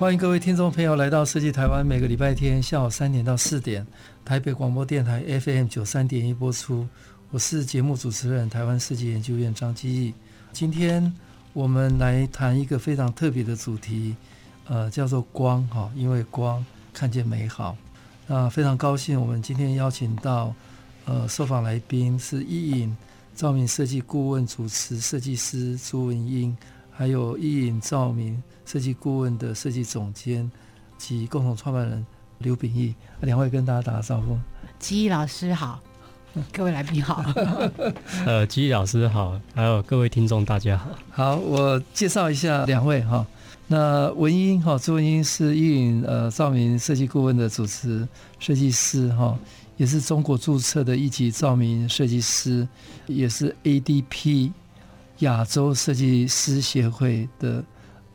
欢迎各位听众朋友来到设计台湾，每个礼拜天下午三点到四点，台北广播电台 FM 九三点一播出。我是节目主持人台湾设计研究院张基义。今天我们来谈一个非常特别的主题，呃，叫做光哈，因为光看见美好。那非常高兴，我们今天邀请到呃受访来宾是意影照明设计顾问主持设计师朱文英。还有一颖照明设计顾问的设计总监及共同创办人刘秉义，两位跟大家打个招呼。吉义老师好，各位来宾好。呃，基义老师好，还有各位听众大家好。好，我介绍一下两位哈。那文英哈，朱文英是一颖呃照明设计顾问的主持设计师哈，也是中国注册的一级照明设计师，也是 ADP。亚洲设计师协会的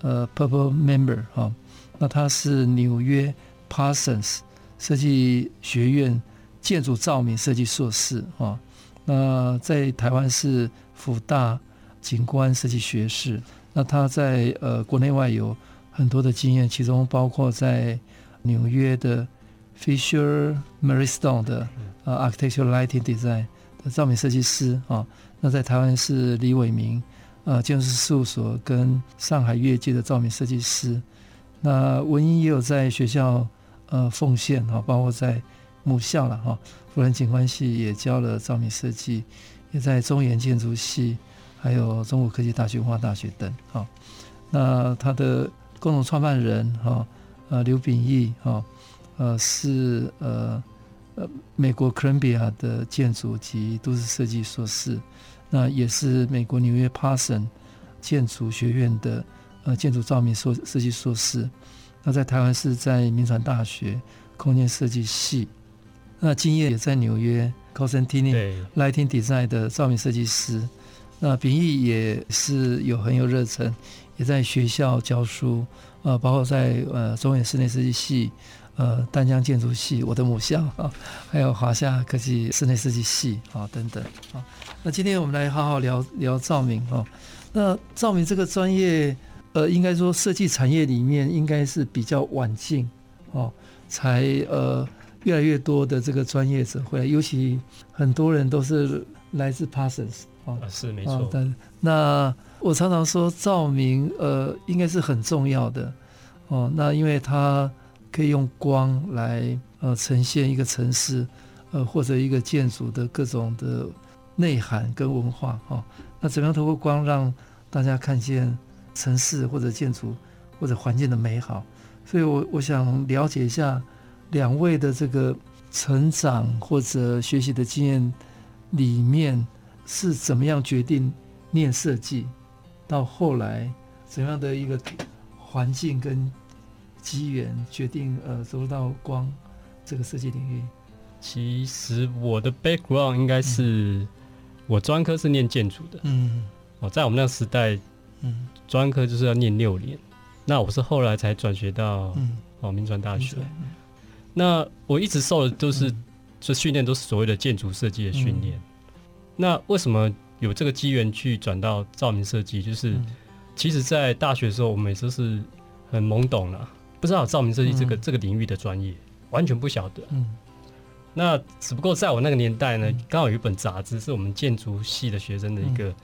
呃 Purple Member 哈，那他是纽约 Parsons 设计学院建筑照明设计硕士哈，那在台湾是辅大景观设计学士，那他在呃国内外有很多的经验，其中包括在纽约的 Fisher Maristone 的呃 Architectural Lighting Design 照明设计师啊。那在台湾是李伟明，呃，建筑师事务所跟上海业界的照明设计师。那文英也有在学校呃奉献哈，包括在母校了哈，辅仁景观系也教了照明设计，也在中研建筑系，还有中国科技大学、文化大学等哈。那他的共同创办人哈，呃，刘秉义哈，呃，是呃呃美国哥伦比亚的建筑及都市设计硕士。那也是美国纽约 Parsons 建筑学院的呃建筑照明设设计硕士，那在台湾是在民传大学空间设计系，那今夜也在纽约 Cosentini Lighting Design 的照明设计师，那秉义也是有很有热忱，也在学校教书，呃，包括在呃中原室内设计系。呃，丹江建筑系，我的母校 啊，还有华夏科技室内设计系啊，等等啊。那今天我们来好好聊聊照明啊。那照明这个专业，呃，应该说设计产业里面应该是比较晚进哦，才呃越来越多的这个专业者会来，尤其很多人都是来自 Parsons 啊，是没错。但那我常常说，照明呃应该是很重要的哦。那因为它可以用光来呃呈现一个城市，呃或者一个建筑的各种的内涵跟文化哈、哦。那怎么样透过光让大家看见城市或者建筑或者环境的美好？所以我我想了解一下两位的这个成长或者学习的经验里面是怎么样决定念设计，到后来怎样的一个环境跟。机缘决定呃走入到光这个设计领域。其实我的 background 应该是、嗯、我专科是念建筑的。嗯，哦，在我们那个时代，嗯，专科就是要念六年。那我是后来才转学到嗯哦民传大学。嗯、那我一直受的都是这训练都是所谓的建筑设计的训练。嗯、那为什么有这个机缘去转到照明设计？就是、嗯、其实，在大学的时候，我们也都是很懵懂了。不知道照明设计这个、嗯、这个领域的专业，完全不晓得。嗯，那只不过在我那个年代呢，刚、嗯、好有一本杂志是我们建筑系的学生的一个，嗯、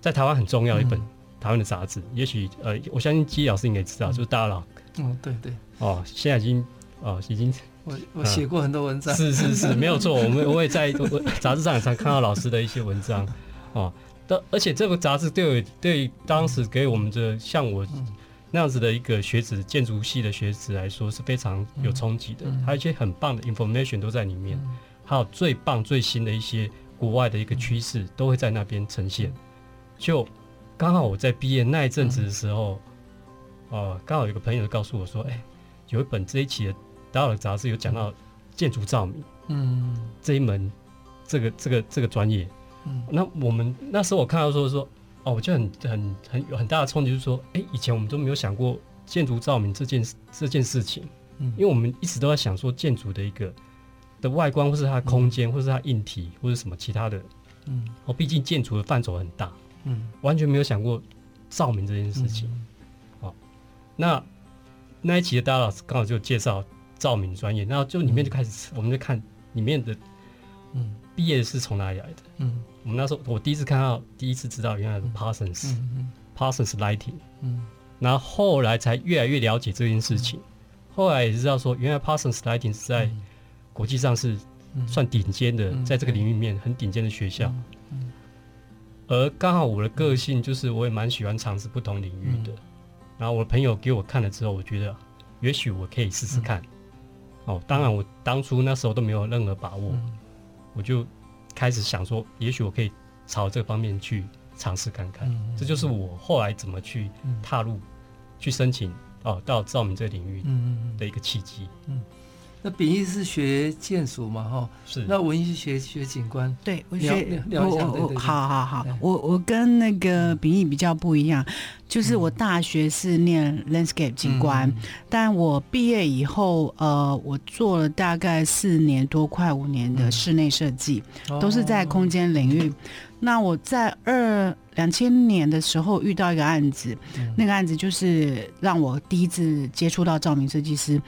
在台湾很重要的一本台湾的杂志。嗯、也许呃，我相信基老师应该知道，嗯、就是大佬。嗯，对对。哦，现在已经哦，已经。我我写过很多文章。是是是，没有错。我们 我也在杂志上也常看到老师的一些文章。哦，但而且这个杂志对对当时给我们的像我。嗯那样子的一个学子，建筑系的学子来说是非常有冲击的，还有一些很棒的 information 都在里面，还有最棒最新的一些国外的一个趋势都会在那边呈现。就刚好我在毕业那一阵子的时候，呃，刚好有个朋友告诉我说，哎、欸，有一本这一期的《达尔》杂志有讲到建筑照明，嗯，这一门这个这个这个专业，嗯，那我们那时候我看到说说，哦，我就很很很有很大的冲击，就是说，哎、欸，以前我们都没有想过建筑照明这件这件事情，嗯，因为我们一直都在想说建筑的一个的外观，或是它的空间，嗯、或是它硬体，或是什么其他的，嗯，哦，毕竟建筑的范畴很大，嗯，完全没有想过照明这件事情。嗯。那那一期的大老师刚好就介绍照明专业，然后就里面就开始，我们就看里面的，嗯，毕业是从哪里来的？嗯，我们那时候我第一次看到，第一次知道原来是 Parsons，嗯嗯，Parsons Lighting，嗯，然后后来才越来越了解这件事情，后来也知道说，原来 Parsons Lighting 是在国际上是算顶尖的，在这个领域里面很顶尖的学校，嗯，而刚好我的个性就是我也蛮喜欢尝试不同领域的。然后我的朋友给我看了之后，我觉得也许我可以试试看。嗯、哦，当然我当初那时候都没有任何把握，嗯、我就开始想说，也许我可以朝这方面去尝试看看。嗯、这就是我后来怎么去踏入、嗯、去申请哦到照明这个领域的一个契机。嗯。嗯那秉义是学建筑嘛，哈，是。那文音是学学景观，对，我学我我好好好，我我跟那个秉义比较不一样，就是我大学是念 landscape 景观，嗯、但我毕业以后，呃，我做了大概四年多，快五年的室内设计，嗯、都是在空间领域。哦、那我在二两千年的时候遇到一个案子，嗯、那个案子就是让我第一次接触到照明设计师。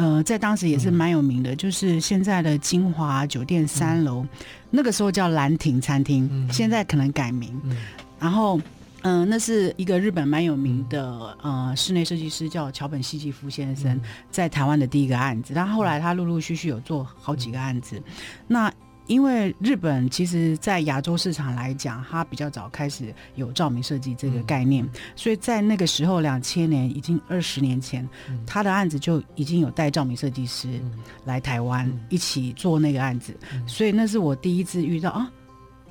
呃，在当时也是蛮有名的，嗯、就是现在的金华酒店三楼，嗯、那个时候叫兰亭餐厅，嗯、现在可能改名。嗯、然后，嗯、呃，那是一个日本蛮有名的呃室内设计师，叫桥本希吉夫先生，嗯、在台湾的第一个案子。但后后来他陆陆续续有做好几个案子，嗯、那。因为日本其实，在亚洲市场来讲，它比较早开始有照明设计这个概念，嗯、所以在那个时候，两千年已经二十年前，嗯、他的案子就已经有带照明设计师来台湾、嗯、一起做那个案子，嗯、所以那是我第一次遇到啊，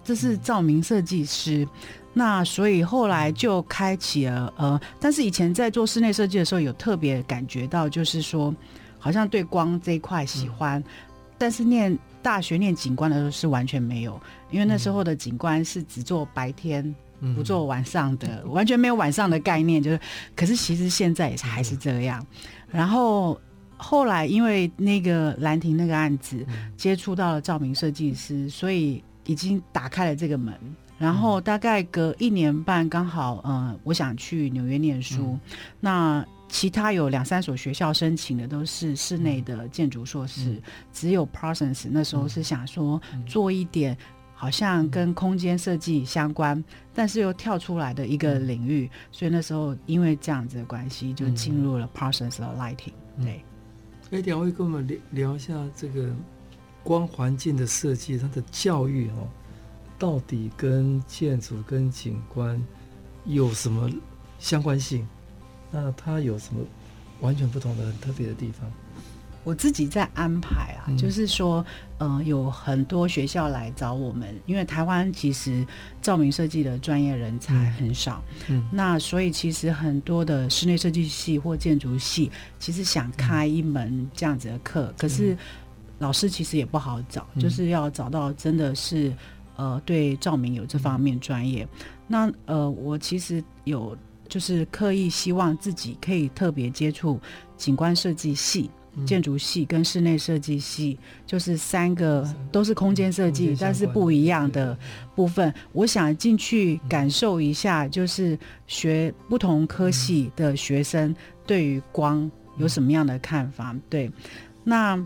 这是照明设计师。嗯、那所以后来就开启了呃，但是以前在做室内设计的时候，有特别感觉到，就是说好像对光这一块喜欢，嗯、但是念。大学念景观的时候是完全没有，因为那时候的景观是只做白天，嗯、不做晚上的，完全没有晚上的概念。就是，可是其实现在也是还是这样。然后后来因为那个兰亭那个案子，接触到了照明设计师，所以已经打开了这个门。然后大概隔一年半，刚好嗯、呃，我想去纽约念书，嗯、那。其他有两三所学校申请的都是室内的建筑硕士，嗯、只有 Parsons 那时候是想说做一点好像跟空间设计相关，嗯、但是又跳出来的一个领域，嗯、所以那时候因为这样子的关系，就进入了 Parsons 的 Lighting。嗯、对，哎，两位跟我们聊聊一下这个光环境的设计，它的教育哦，到底跟建筑跟景观有什么相关性？那它有什么完全不同的、很特别的地方？我自己在安排啊，嗯、就是说，嗯、呃，有很多学校来找我们，因为台湾其实照明设计的专业人才很少，嗯，嗯那所以其实很多的室内设计系或建筑系，其实想开一门这样子的课，嗯、可是老师其实也不好找，嗯、就是要找到真的是呃对照明有这方面专业。嗯、那呃，我其实有。就是刻意希望自己可以特别接触景观设计系、嗯、建筑系跟室内设计系，就是三个都是空间设计，但是不一样的部分。我想进去感受一下，就是学不同科系的学生对于光有什么样的看法。对，那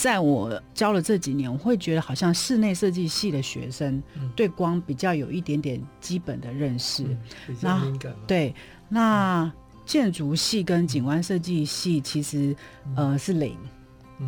在我教了这几年，我会觉得好像室内设计系的学生对光比较有一点点基本的认识，然后对。那建筑系跟景观设计系其实呃是零，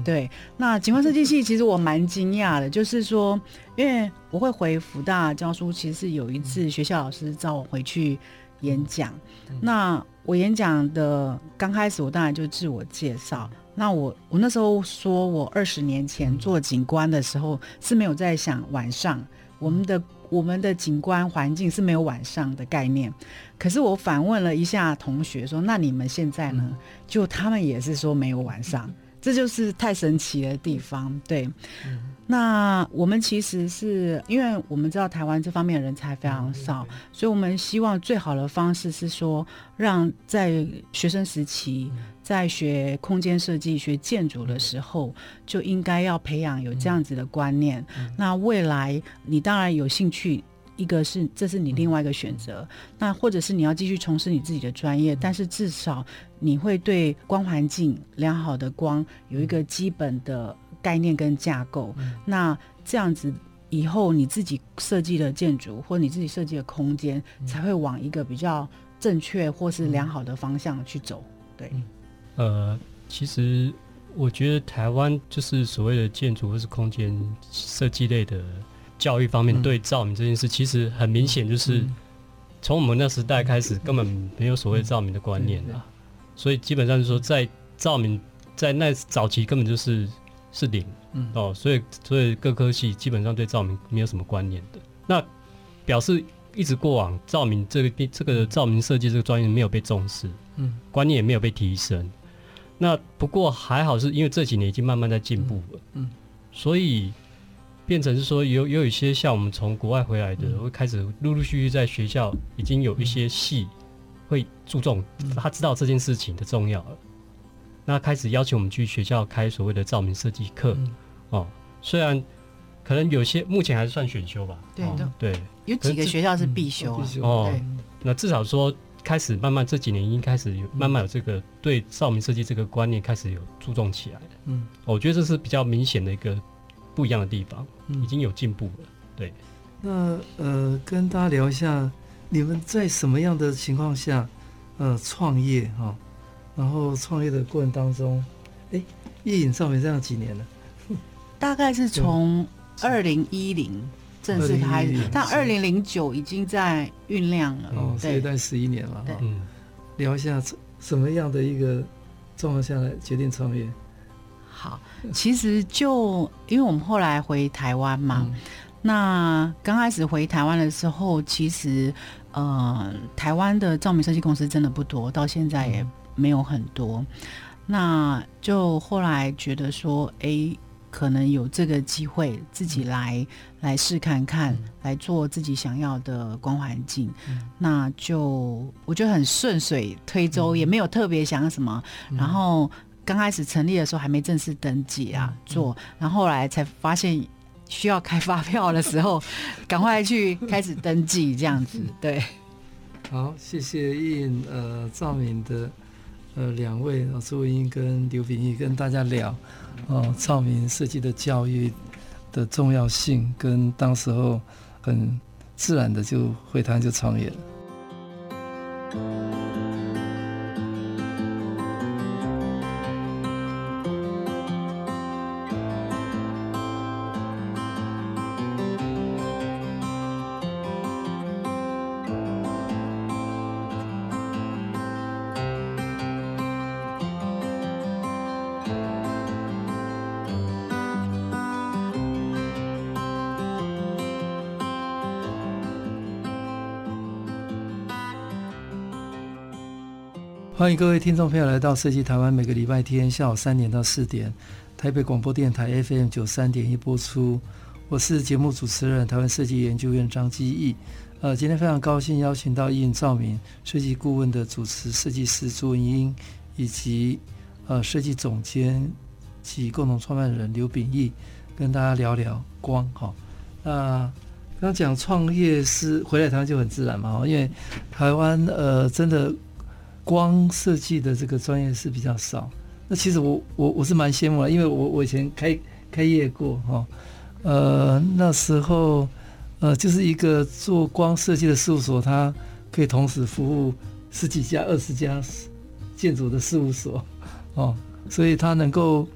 对。那景观设计系其实我蛮惊讶的，就是说，因为我会回福大教书，其实是有一次学校老师找我回去演讲。那我演讲的刚开始，我当然就自我介绍。那我我那时候说我二十年前做景观的时候是没有在想晚上我们的。我们的景观环境是没有晚上的概念。可是我反问了一下同学说：“那你们现在呢？”就他们也是说没有晚上。这就是太神奇的地方，对。嗯、那我们其实是因为我们知道台湾这方面的人才非常少，嗯、所以我们希望最好的方式是说，让在学生时期，在学空间设计、学建筑的时候，就应该要培养有这样子的观念。那未来你当然有兴趣。一个是这是你另外一个选择，那或者是你要继续从事你自己的专业，但是至少你会对光环境良好的光有一个基本的概念跟架构。那这样子以后你自己设计的建筑或你自己设计的空间才会往一个比较正确或是良好的方向去走。对，呃，其实我觉得台湾就是所谓的建筑或是空间设计类的。教育方面对照明这件事，其实很明显就是从我们那时代开始，根本没有所谓照明的观念啊。所以基本上就是说，在照明在那早期根本就是是零，哦，所以所以各科系基本上对照明没有什么观念的。那表示一直过往照明这个这个照明设计这个专业没有被重视，嗯，观念也没有被提升。那不过还好是因为这几年已经慢慢在进步了，嗯，所以。变成是说有有一些像我们从国外回来的，会开始陆陆续续在学校已经有一些系会注重，他知道这件事情的重要了，那开始邀请我们去学校开所谓的照明设计课哦。虽然可能有些目前还是算选修吧，对对，有几个学校是必修哦。那至少说开始慢慢这几年已经开始有慢慢有这个对照明设计这个观念开始有注重起来了。嗯，我觉得这是比较明显的一个。不一样的地方，已经有进步了。嗯、对，那呃，跟大家聊一下，你们在什么样的情况下，呃，创业哈、哦？然后创业的过程当中，哎，夜影照明这样几年了？大概是从二零一零正式开始，但二零零九已经在酝酿了。哦，这一段十一年了。嗯，聊一下什么样的一个状况下来决定创业？好，其实就因为我们后来回台湾嘛，嗯、那刚开始回台湾的时候，其实呃，台湾的照明设计公司真的不多，到现在也没有很多。嗯、那就后来觉得说，哎，可能有这个机会自己来、嗯、来试看看，嗯、来做自己想要的光环境，嗯、那就我觉得很顺水推舟，嗯、也没有特别想什么，嗯、然后。刚开始成立的时候还没正式登记啊，做，然后后来才发现需要开发票的时候，赶快去开始登记这样子。对，好，谢谢叶隐呃赵明的呃两位朱文英跟刘秉义跟大家聊哦照明设计的教育的重要性，跟当时候很自然的就会谈就创业了。欢迎各位听众朋友来到设计台湾，每个礼拜天下午三点到四点，台北广播电台 FM 九三点一播出。我是节目主持人台湾设计研究院张基义。呃，今天非常高兴邀请到叶隐照明设计顾问的主持设计师朱文英，以及呃设计总监及共同创办人刘秉义，跟大家聊聊光。哈，那刚讲创业是回来台湾就很自然嘛，因为台湾呃真的。光设计的这个专业是比较少，那其实我我我是蛮羡慕的，因为我我以前开开业过哈，呃那时候呃就是一个做光设计的事务所，它可以同时服务十几家、二十家建筑的事务所 哦，所以它能够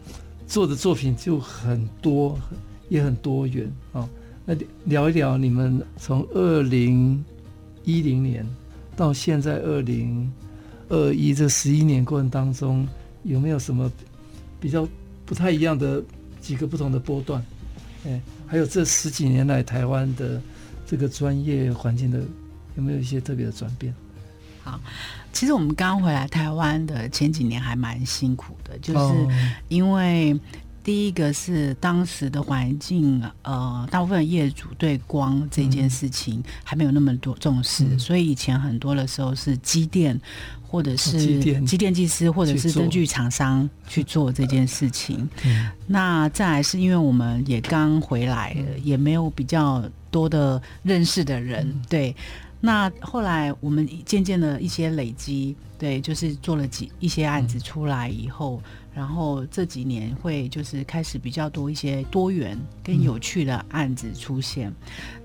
做的作品就很多，也很多元哦。那聊一聊你们从二零一零年到现在二零。二一这十一年过程当中，有没有什么比较不太一样的几个不同的波段？哎，还有这十几年来台湾的这个专业环境的有没有一些特别的转变？好，其实我们刚回来台湾的前几年还蛮辛苦的，就是因为第一个是当时的环境，呃，大部分业主对光这件事情还没有那么多重视，嗯、所以以前很多的时候是机电或者是机电。技师或者是灯具厂商去做这件事情。嗯、那再来是因为我们也刚回来，也没有比较多的认识的人，嗯、对。那后来我们渐渐的一些累积，对，就是做了几一些案子出来以后，嗯、然后这几年会就是开始比较多一些多元跟有趣的案子出现。嗯、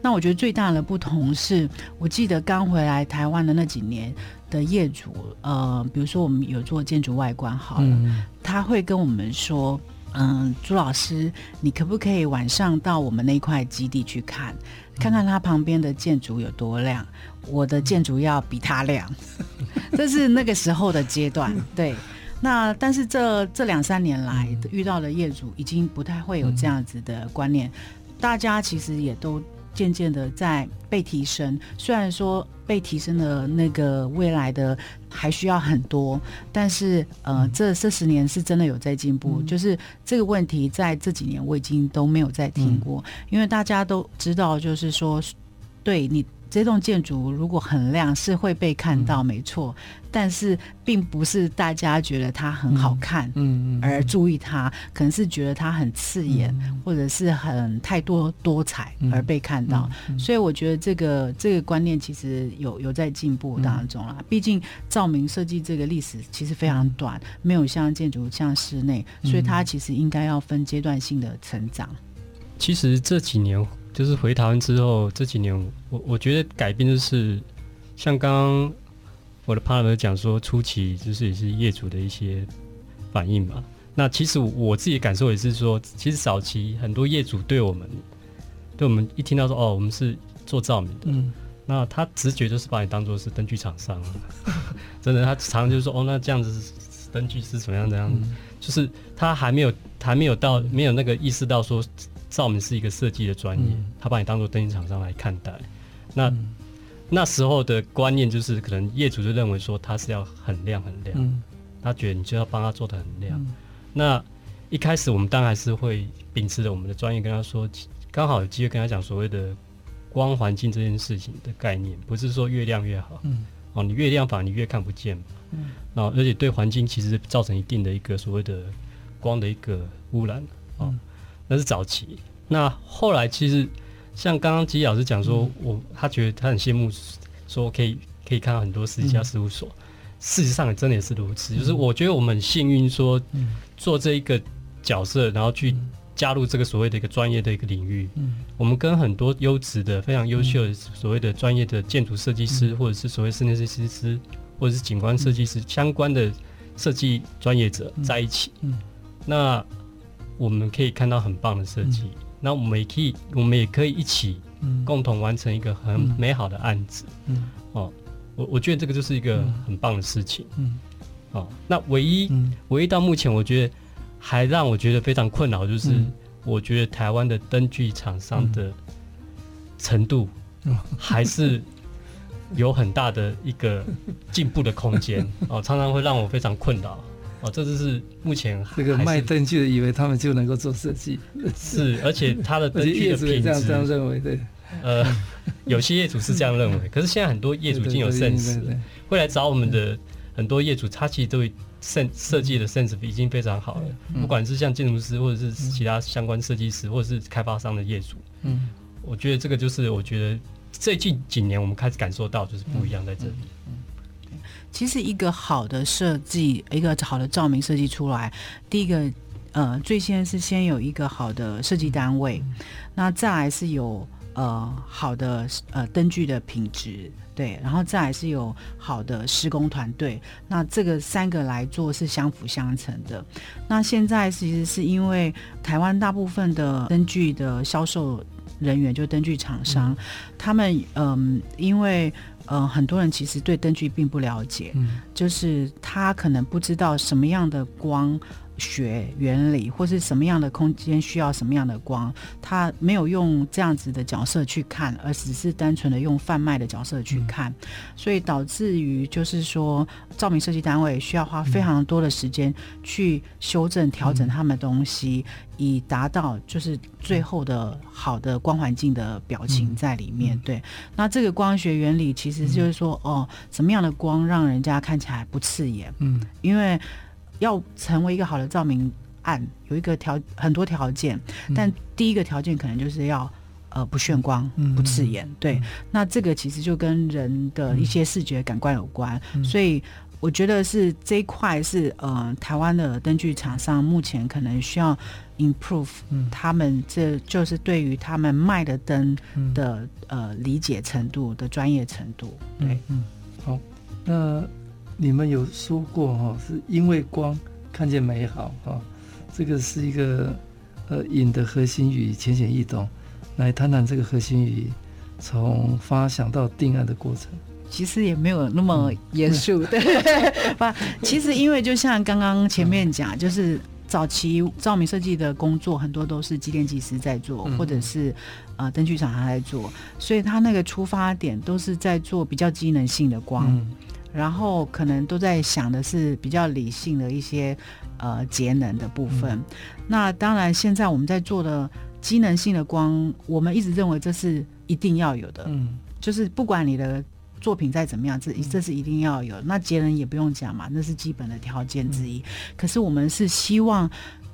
那我觉得最大的不同是，我记得刚回来台湾的那几年的业主，呃，比如说我们有做建筑外观好了，嗯、他会跟我们说，嗯，朱老师，你可不可以晚上到我们那块基地去看？看看他旁边的建筑有多亮，我的建筑要比他亮，这是那个时候的阶段。对，那但是这这两三年来遇到的业主已经不太会有这样子的观念，大家其实也都。渐渐的在被提升，虽然说被提升的那个未来的还需要很多，但是呃，这这十年是真的有在进步。嗯、就是这个问题在这几年我已经都没有再听过，嗯、因为大家都知道，就是说对你。这栋建筑如果很亮，是会被看到，没错。但是并不是大家觉得它很好看，嗯嗯，而注意它，可能是觉得它很刺眼，或者是很太多多彩而被看到。所以我觉得这个这个观念其实有有在进步当中啦。毕竟照明设计这个历史其实非常短，没有像建筑像室内，所以它其实应该要分阶段性的成长。其实这几年。就是回台湾之后这几年，我我觉得改变就是，像刚刚我的 partner 讲说，初期就是也是业主的一些反应嘛。那其实我自己的感受也是说，其实早期很多业主对我们，对我们一听到说哦，我们是做照明的，嗯，那他直觉就是把你当做是灯具厂商，真的，他常常就说哦，那这样子灯具是怎么样怎样，嗯、就是他还没有还没有到没有那个意识到说。照明是一个设计的专业，嗯、他把你当做灯具厂商来看待。那、嗯、那时候的观念就是，可能业主就认为说他是要很亮很亮，嗯、他觉得你就要帮他做的很亮。嗯、那一开始我们当然还是会秉持着我们的专业跟他说，刚好有机会跟他讲所谓的光环境这件事情的概念，不是说越亮越好。嗯、哦，你越亮反而你越看不见嘛。嗯。然后而且对环境其实造成一定的一个所谓的光的一个污染。哦。嗯那是早期，那后来其实像刚刚吉老师讲说，嗯、我他觉得他很羡慕，说可以可以看到很多私家事务所。嗯、事实上也真的也是如此，嗯、就是我觉得我们很幸运，说做这一个角色，然后去加入这个所谓的一个专业的一个领域。嗯，我们跟很多优质的、非常优秀的所谓的专业的建筑设计师，嗯、或者是所谓室内设计师，或者是景观设计师相关的设计专业者在一起。嗯，嗯。那。我们可以看到很棒的设计，嗯、那我们也可以，我们也可以一起共同完成一个很美好的案子。嗯，哦，我我觉得这个就是一个很棒的事情。嗯，哦，那唯一、嗯、唯一到目前，我觉得还让我觉得非常困扰，就是我觉得台湾的灯具厂商的程度还是有很大的一个进步的空间。哦，常常会让我非常困扰。哦，这就是目前这个卖灯具的以为他们就能够做设计，是，而且他的 灯具的品质这样这样认为，对，呃，有些业主是这样认为，可是现在很多业主已经有 sense，会来找我们的很多业主，他其实都会设设计的 sense 已经非常好了，不管是像建筑师或者是其他相关设计师，或者是开发商的业主，嗯，我觉得这个就是我觉得最近几年我们开始感受到就是不一样在这里。其实一个好的设计，一个好的照明设计出来，第一个，呃，最先是先有一个好的设计单位，那再来是有呃好的呃灯具的品质，对，然后再来是有好的施工团队，那这个三个来做是相辅相成的。那现在其实是因为台湾大部分的灯具的销售人员，就灯具厂商，嗯、他们嗯、呃，因为。嗯、呃，很多人其实对灯具并不了解，嗯、就是他可能不知道什么样的光学原理，或是什么样的空间需要什么样的光，他没有用这样子的角色去看，而只是单纯的用贩卖的角色去看，嗯、所以导致于就是说，照明设计单位需要花非常多的时间去修正、调整他们的东西，嗯、以达到就是最后的好的光环境的表情在里面。嗯、对，那这个光学原理其实就是说，嗯、哦，什么样的光让人家看起来不刺眼？嗯，因为。要成为一个好的照明案，有一个条很多条件，嗯、但第一个条件可能就是要呃不眩光、嗯、不刺眼。对，嗯、那这个其实就跟人的一些视觉感官有关，嗯、所以我觉得是这一块是呃台湾的灯具厂商目前可能需要 improve、嗯、他们这就是对于他们卖的灯的、嗯、呃理解程度的专业程度。对，嗯，好，那。你们有说过哈，是因为光看见美好哈，这个是一个呃引的核心语浅显易懂，来谈谈这个核心语从发想到定案的过程。其实也没有那么严肃，对吧？其实因为就像刚刚前面讲，就是早期照明设计的工作很多都是机电技师在做，或者是呃灯具厂还在做，所以他那个出发点都是在做比较机能性的光。然后可能都在想的是比较理性的一些呃节能的部分。嗯、那当然，现在我们在做的机能性的光，我们一直认为这是一定要有的。嗯，就是不管你的作品再怎么样，这这是一定要有。那节能也不用讲嘛，那是基本的条件之一。嗯、可是我们是希望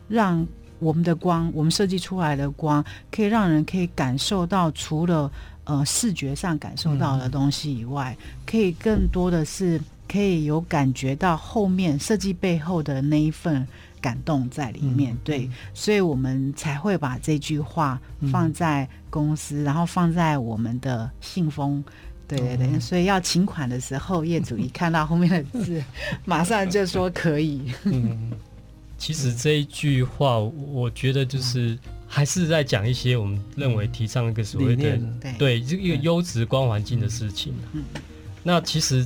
让我们的光，我们设计出来的光，可以让人可以感受到除了。呃，视觉上感受到的东西以外，嗯、可以更多的是可以有感觉到后面设计背后的那一份感动在里面。嗯、对，所以我们才会把这句话放在公司，嗯、然后放在我们的信封。对对对，嗯、所以要请款的时候，业主一看到后面的字，马上就说可以。嗯，其实这一句话，我觉得就是。嗯还是在讲一些我们认为提倡一个所谓的对这个一个优质光环境的事情。那其实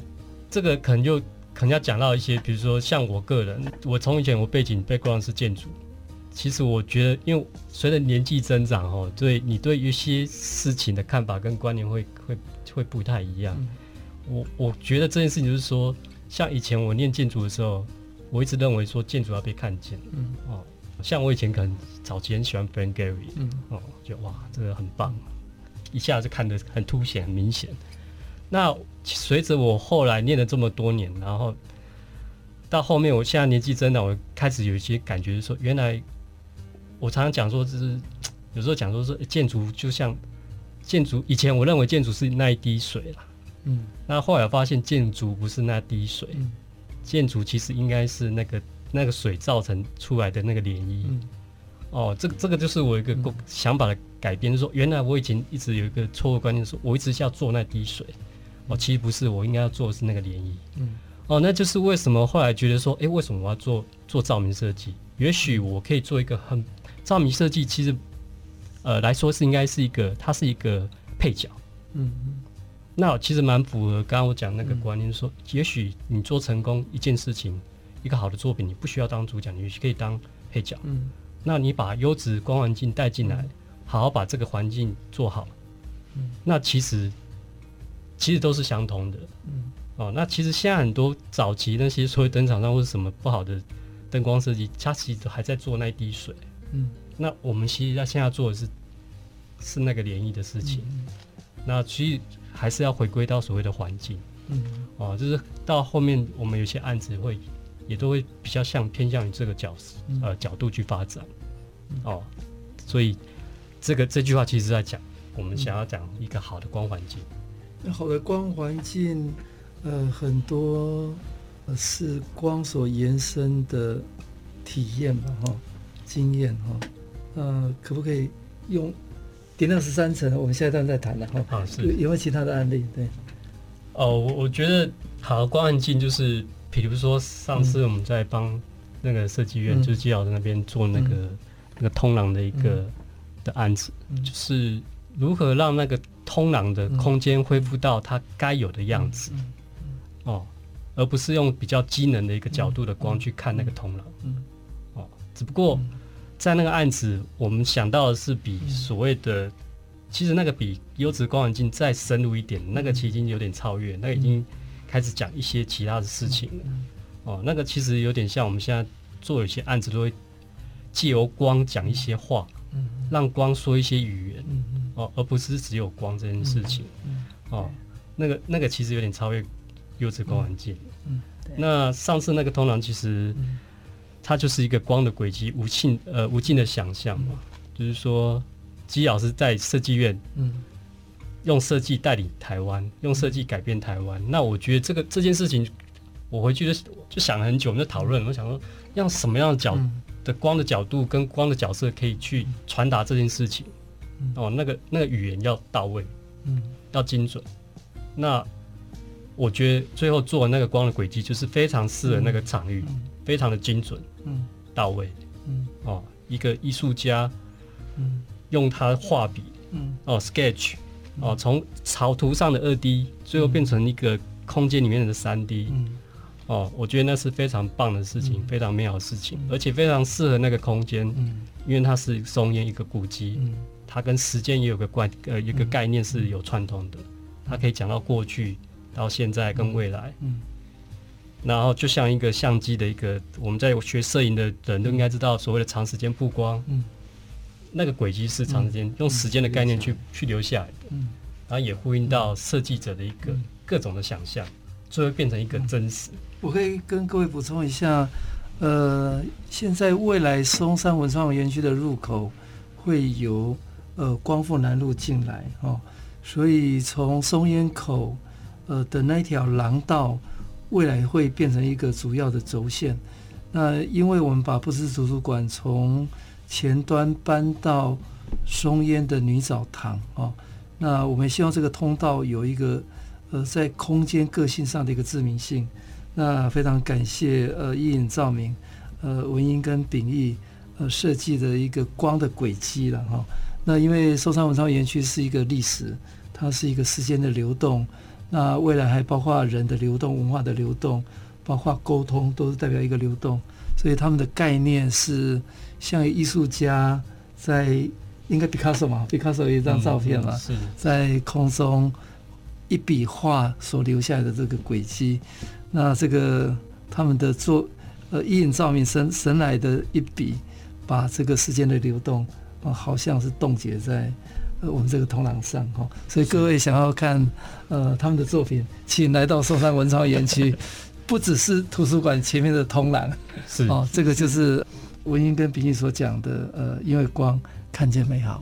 这个可能就可能要讲到一些，比如说像我个人，我从以前我背景 background 是建筑，其实我觉得，因为随着年纪增长哦，对你对一些事情的看法跟观念会会会不太一样。我我觉得这件事情就是说，像以前我念建筑的时候，我一直认为说建筑要被看见，嗯哦。像我以前可能早期很喜欢 Frank Gehry，嗯，哦，就哇，这个很棒，一下子看得很凸显、很明显。那随着我后来念了这么多年，然后到后面，我现在年纪增长，我开始有一些感觉，说，原来我常常讲说，就是有时候讲说是建筑就像建筑，以前我认为建筑是那一滴水啦，嗯，那后来我发现建筑不是那滴水，嗯，建筑其实应该是那个。那个水造成出来的那个涟漪，嗯、哦，这个这个就是我一个想法的改变，嗯、就是说原来我以前一直有一个错误观念，说我一直是要做那滴水，哦，其实不是，我应该要做的是那个涟漪，嗯，哦，那就是为什么后来觉得说，哎，为什么我要做做照明设计？也许我可以做一个很照明设计，其实呃来说是应该是一个，它是一个配角，嗯嗯，那其实蛮符合刚刚我讲那个观念，说、嗯、也许你做成功一件事情。一个好的作品，你不需要当主角，你可以当配角。嗯，那你把优质光环境带进来，嗯、好好把这个环境做好。嗯，那其实其实都是相通的。嗯，哦，那其实现在很多早期那些所谓灯厂商或者什么不好的灯光设计，它其实都还在做那一滴水。嗯，那我们其实在现在做的是是那个涟漪的事情。嗯，那其实还是要回归到所谓的环境。嗯，哦，就是到后面我们有些案子会。也都会比较像偏向于这个角呃角度去发展，哦，所以这个这句话其实在讲我们想要讲一个好的光环境。那好的光环境，呃，很多是光所延伸的体验吧，哈，经验哈，呃，可不可以用点亮十三层？我们下一段再谈了哈。啊，是有没有其他的案例？对，哦，我我觉得好的光环境就是。比如说，上次我们在帮那个设计院，嗯、就是基老师那边做那个、嗯、那个通廊的一个、嗯、的案子，嗯、就是如何让那个通廊的空间恢复到它该有的样子，哦，而不是用比较机能的一个角度的光去看那个通廊，哦，只不过在那个案子，我们想到的是比所谓的，嗯、其实那个比优质光环境再深入一点，那个其实已经有点超越，那个已经开始讲一些其他的事情。了。哦，那个其实有点像我们现在做有些案子都会借由光讲一些话，让光说一些语言，哦，而不是只有光这件事情。哦，那个那个其实有点超越优质光环境。那上次那个通廊其实，它就是一个光的轨迹，无尽呃无尽的想象嘛。就是说，基老师在设计院，用设计带领台湾，用设计改变台湾。那我觉得这个这件事情，我回去就就想了很久，我们就讨论，我想说，用什么样的角的光的角度跟光的角色，可以去传达这件事情。哦，那个那个语言要到位，要精准。那我觉得最后做的那个光的轨迹，就是非常适合那个场域，非常的精准，到位，哦，一个艺术家，用他画笔，哦，sketch，哦，从草图上的二 D，最后变成一个空间里面的三 D，哦，我觉得那是非常棒的事情，非常美好的事情，而且非常适合那个空间，嗯。因为它是松烟一个古迹，它跟时间也有个关，呃，一个概念是有串通的，它可以讲到过去。到现在跟未来，嗯，然后就像一个相机的一个，我们在学摄影的人都应该知道，所谓的长时间曝光，嗯，那个轨迹是长时间用时间的概念去去留下来的，嗯，然后也呼应到设计者的一个各种的想象，最后变成一个真实。我可以跟各位补充一下，呃，现在未来松山文创园区的入口会由呃光复南路进来哦，所以从松烟口。呃的那一条廊道，未来会变成一个主要的轴线。那因为我们把不支图书馆从前端搬到松烟的女澡堂哦，那我们希望这个通道有一个呃在空间个性上的一个致命性。那非常感谢呃伊尹照明呃文英跟秉义呃设计的一个光的轨迹了哈。那因为松山文创园区是一个历史，它是一个时间的流动。那未来还包括人的流动、文化的流动，包括沟通，都是代表一个流动。所以他们的概念是像艺术家在应该毕卡索嘛，毕卡索有一张照片嘛，嗯、在空中一笔画所留下来的这个轨迹。那这个他们的作呃一影照明神神来的一笔，把这个时间的流动啊，好像是冻结在。呃，我们这个通廊上哈，所以各位想要看呃他们的作品，请来到松山文创园区，不只是图书馆前面的通廊，是哦，这个就是文英跟秉义所讲的呃，因为光看见美好。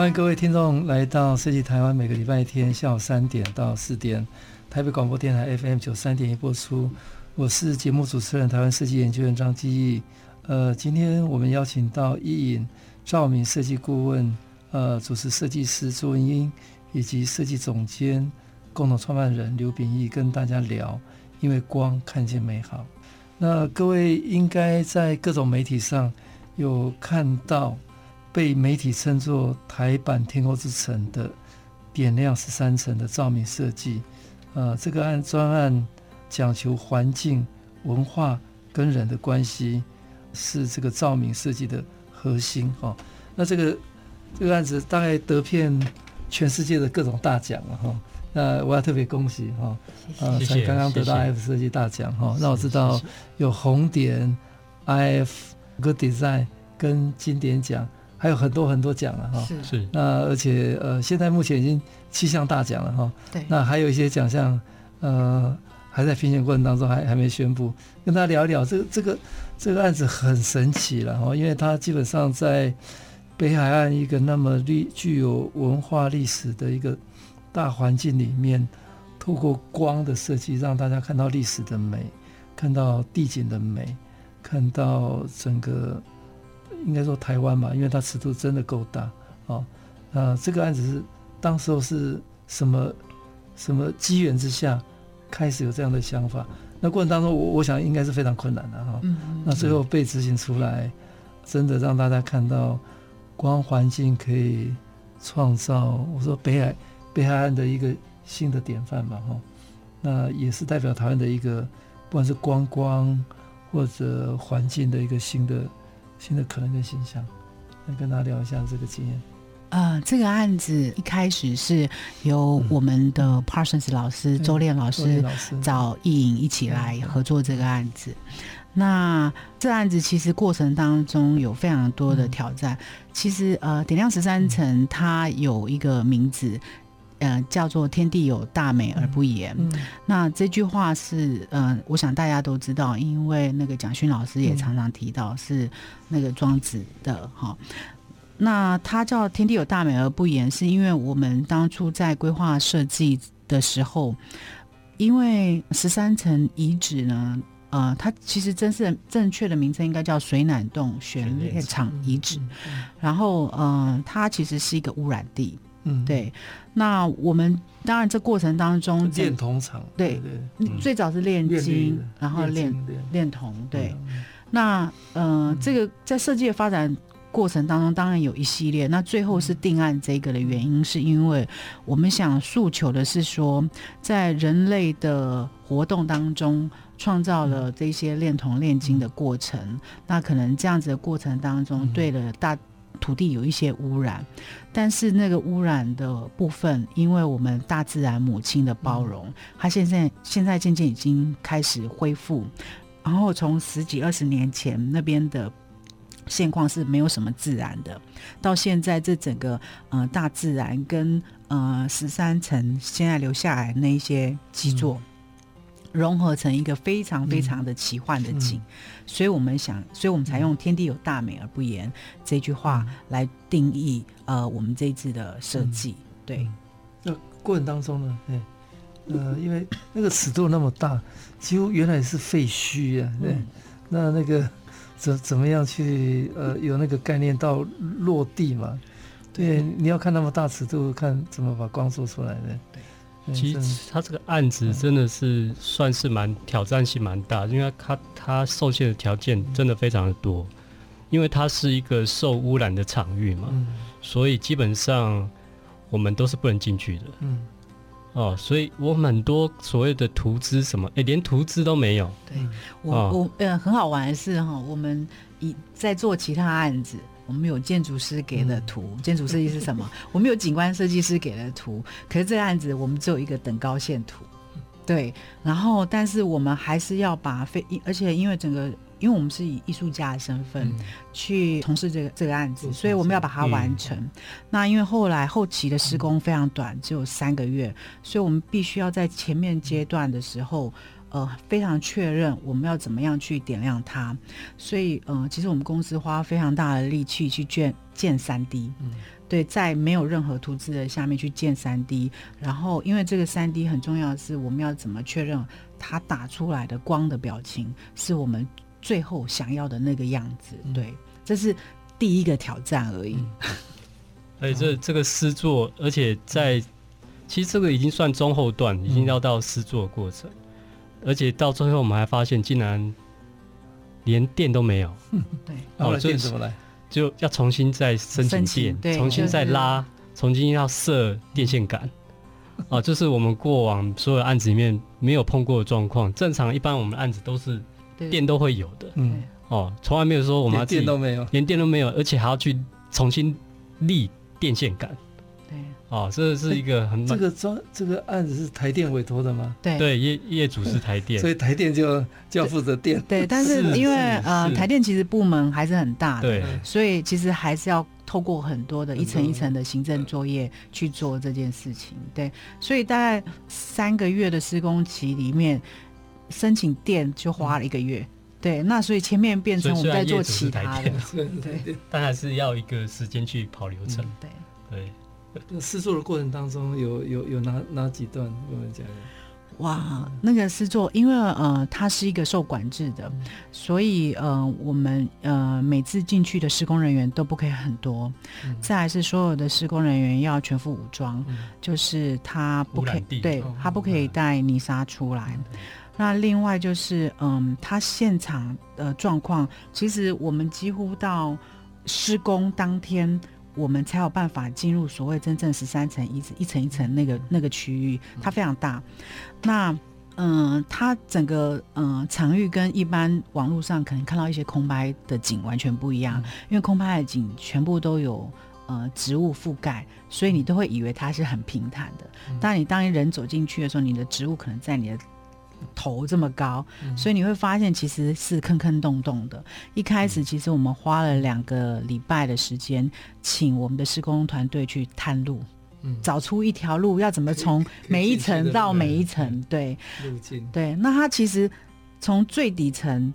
欢迎各位听众来到设计台湾，每个礼拜天下午三点到四点，台北广播电台 FM 九三点一播出。我是节目主持人，台湾设计研究院张基义。呃，今天我们邀请到伊尹照明设计顾问，呃，主持设计师朱文英以及设计总监共同创办人刘秉义，跟大家聊，因为光看见美好。那各位应该在各种媒体上有看到。被媒体称作“台版天空之城”的点亮十三层的照明设计，呃，这个案专案讲求环境、文化跟人的关系，是这个照明设计的核心哈。那这个这个案子大概得遍全世界的各种大奖了哈。那我要特别恭喜哈，呃，才刚刚得到 IF 设计大奖哈。让我知道有红点、IF、Good Design。跟金典奖，还有很多很多奖了哈。是是。那而且呃，现在目前已经七项大奖了哈。对。那还有一些奖项呃还在评选过程当中还，还还没宣布。跟大家聊一聊这个这个这个案子很神奇了哈，因为它基本上在北海岸一个那么历具有文化历史的一个大环境里面，透过光的设计，让大家看到历史的美，看到地景的美，看到整个应该说台湾吧，因为它尺度真的够大啊。呃，那这个案子是当时候是什么什么机缘之下开始有这样的想法？那过程当中，我我想应该是非常困难的哈。嗯嗯。那最后被执行出来，真的让大家看到光环境可以创造，我说北海北海岸的一个新的典范嘛哈。那也是代表台湾的一个，不管是观光或者环境的一个新的新的可能跟形象。来跟他聊一下这个经验。呃，这个案子一开始是由我们的 Parsons 老师、嗯、周炼老师找艺颖一起来合作这个案子。那这案子其实过程当中有非常多的挑战。嗯、其实呃，点亮十三层它有一个名字，呃，叫做“天地有大美而不言”嗯。嗯、那这句话是呃，我想大家都知道，因为那个蒋勋老师也常常提到是那个庄子的哈。那他叫“天地有大美而不言”，是因为我们当初在规划设计的时候，因为十三层遗址呢，呃，它其实真是正确的名称应该叫水暖洞选炼厂遗址，嗯嗯、然后呃，它其实是一个污染地，嗯，对。那我们当然这过程当中，炼铜厂，对对，嗯、最早是炼金，然后炼炼铜，对。嗯、那呃，嗯、这个在设计的发展。过程当中当然有一系列，那最后是定案这个的原因，是因为我们想诉求的是说，在人类的活动当中创造了这些炼铜炼金的过程，那可能这样子的过程当中对了大土地有一些污染，但是那个污染的部分，因为我们大自然母亲的包容，它现在现在渐渐已经开始恢复，然后从十几二十年前那边的。现况是没有什么自然的，到现在这整个呃大自然跟呃十三层现在留下来那一些基座，嗯、融合成一个非常非常的奇幻的景，嗯、所以我们想，所以我们才用“天地有大美而不言”这句话来定义呃我们这一次的设计。嗯、对，那过程当中呢，对，呃，因为那个尺度那么大，几乎原来是废墟啊，对，嗯、那那个。怎怎么样去呃有那个概念到落地嘛？对，你要看那么大尺度，看怎么把光做出来的。对，其实他这个案子真的是算是蛮挑战性蛮大，因为他他受限的条件真的非常的多，因为它是一个受污染的场域嘛，所以基本上我们都是不能进去的。嗯。哦，所以我很多所谓的图资什么，哎、欸，连图资都没有。对，我、哦、我呃很好玩的是哈，我们一在做其他案子，我们有建筑师给的图，嗯、建筑设计是什么？我们有景观设计师给的图，可是这个案子我们只有一个等高线图。对，然后但是我们还是要把非，而且因为整个。因为我们是以艺术家的身份去从事这个这个案子，嗯、所以我们要把它完成。嗯、那因为后来后期的施工非常短，只有三个月，所以我们必须要在前面阶段的时候，呃，非常确认我们要怎么样去点亮它。所以，呃，其实我们公司花非常大的力气去建建三 D，嗯、对，在没有任何图纸的下面去建三 D。然后，因为这个三 D 很重要的是，我们要怎么确认它打出来的光的表情是我们。最后想要的那个样子，对，这是第一个挑战而已。而 且这这个诗作，而且在其实这个已经算中后段，已经要到诗作的过程，而且到最后我们还发现，竟然连电都没有。嗯 对，哦，电怎么来？就要重新再申请电，重新再拉，重新要设电线杆。哦，这是我们过往所有案子里面没有碰过的状况。正常一般我们案子都是。电都会有的，嗯，哦，从来没有说我们要电都没有，连电都没有，而且还要去重新立电线杆，对，哦，这是一个很这个专这个案子是台电委托的吗？对对，业业主是台电，所以台电就就要负责电。对，但是因为呃，台电其实部门还是很大的，对，所以其实还是要透过很多的一层一层的行政作业去做这件事情。对，所以大概三个月的施工期里面，申请电就花了一个月。对，那所以前面变成我们在做其他的，对 但还是要一个时间去跑流程。对对。那施作的过程当中有有有哪哪几段跟我们讲讲？哇，那个施作，因为呃，它是一个受管制的，嗯、所以呃，我们呃每次进去的施工人员都不可以很多。嗯、再来是所有的施工人员要全副武装，嗯、就是他不可以对他不可以带泥沙出来。嗯、那另外就是嗯，他现场的状况，其实我们几乎到施工当天。我们才有办法进入所谓真正十三层一一层一层那个那个区域，它非常大。那嗯、呃，它整个嗯、呃、场域跟一般网络上可能看到一些空拍的景完全不一样，因为空拍的景全部都有呃植物覆盖，所以你都会以为它是很平坦的。当你当人走进去的时候，你的植物可能在你的。头这么高，所以你会发现其实是坑坑洞洞的。一开始其实我们花了两个礼拜的时间，请我们的施工团队去探路，嗯，找出一条路要怎么从每一层到每一层，对，路径，对。那它其实从最底层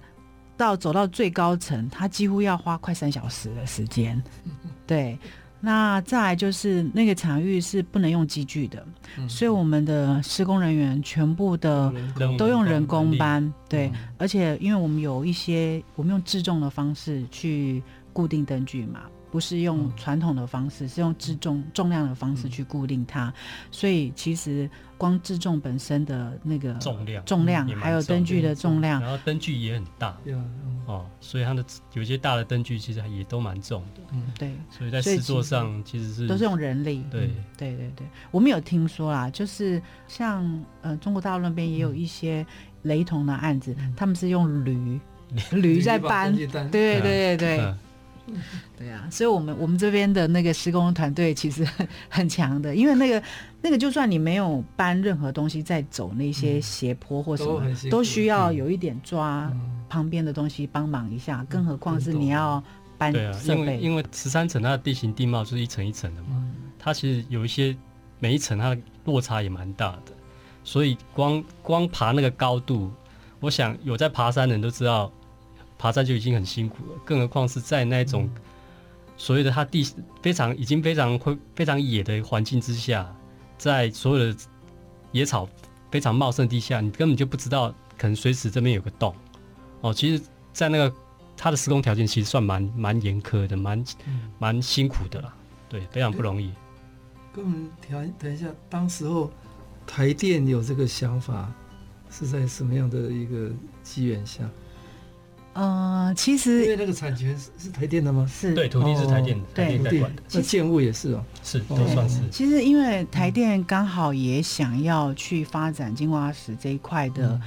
到走到最高层，它几乎要花快三小时的时间，对。那再来就是那个场域是不能用机具的，嗯、所以我们的施工人员全部的都用人工搬，对，嗯、而且因为我们有一些我们用自重的方式去固定灯具嘛。不是用传统的方式，嗯、是用自重重量的方式去固定它，嗯、所以其实光自重本身的那个重量、重量还有灯具的重量，然后灯具也很大，嗯、哦，所以它的有些大的灯具其实也都蛮重的，嗯，对，所以在制作上其实是都是用人力，对，对对对，我们有听说啦，就是像呃中国大陆那边也有一些雷同的案子，嗯、他们是用驴驴在搬，对对对对。对。嗯 对啊，所以我们我们这边的那个施工团队其实很很强的，因为那个那个就算你没有搬任何东西在走那些斜坡或什么，都，都需要有一点抓旁边的东西帮忙一下，嗯、更何况是你要搬设备。对啊，因为因为十三层它的地形地貌就是一层一层的嘛，嗯、它其实有一些每一层它的落差也蛮大的，所以光光爬那个高度，我想有在爬山的人都知道。爬山就已经很辛苦了，更何况是在那种所谓的它地非常已经非常会非常野的环境之下，在所有的野草非常茂盛地下，你根本就不知道可能随时这边有个洞哦。其实，在那个它的施工条件其实算蛮蛮严苛的，蛮蛮辛苦的啦，对，非常不容易。跟我们调等一下，当时候台电有这个想法是在什么样的一个机缘下？呃，其实因为那个产权是是台电的吗？是，对，土地是台电的，哦、台电在管的。那建物也是哦，是都算是。其实因为台电刚好也想要去发展金瓜石这一块的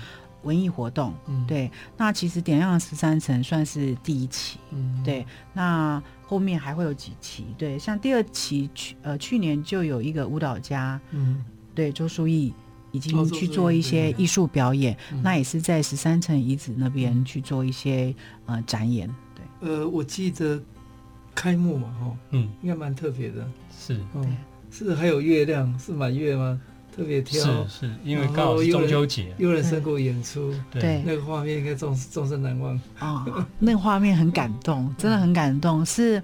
文艺活动，嗯、对。那其实点亮十三层算是第一期，嗯，对。那后面还会有几期，对，像第二期去呃去年就有一个舞蹈家，嗯，对，周书毅。已经去做一些艺术表演，哦、那也是在十三层遗址那边去做一些、嗯、呃展演。对，呃，我记得开幕嘛，哈，嗯，应该蛮特别的。是，哦，是还有月亮，是满月吗？特别挑，是是，因为刚好是中秋节，有人生过演出，对，那个画面应该终终身难忘。啊、哦，那个画面很感动，真的很感动，是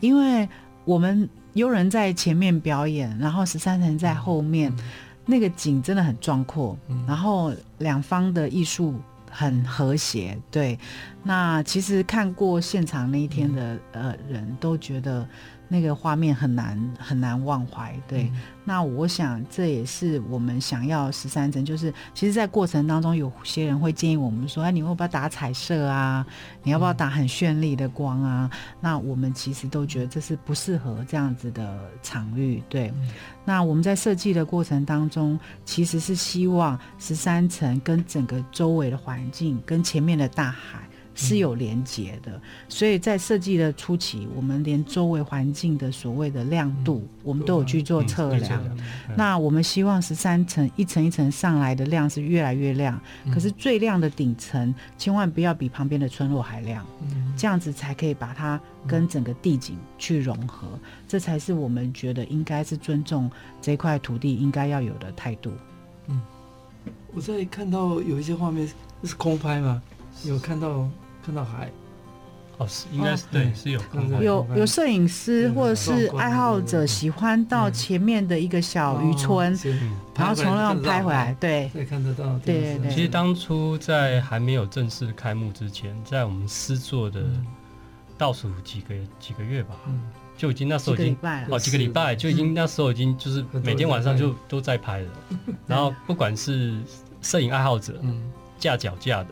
因为我们有人在前面表演，然后十三层在后面。嗯那个景真的很壮阔，嗯、然后两方的艺术很和谐。对，那其实看过现场那一天的、嗯、呃人都觉得。那个画面很难很难忘怀，对。嗯、那我想这也是我们想要十三层，就是其实，在过程当中，有些人会建议我们说：“哎，你要不要打彩色啊？你要不要打很绚丽的光啊？”嗯、那我们其实都觉得这是不适合这样子的场域，对。嗯、那我们在设计的过程当中，其实是希望十三层跟整个周围的环境跟前面的大海。是有连接的。所以在设计的初期，我们连周围环境的所谓的亮度，我们都有去做测量。那我们希望十三层一层一层上来的亮是越来越亮，可是最亮的顶层千万不要比旁边的村落还亮，这样子才可以把它跟整个地景去融合，这才是我们觉得应该是尊重这块土地应该要有的态度。嗯，我在看到有一些画面是空拍吗？有看到看到海？哦，是应该是对，是有有有摄影师或者是爱好者喜欢到前面的一个小渔村，然后从那样拍回来，对，可以看得到。对对对。其实当初在还没有正式开幕之前，在我们施作的倒数几个几个月吧，就已经那时候已经哦几个礼拜就已经那时候已经就是每天晚上就都在拍了，然后不管是摄影爱好者，架脚架的。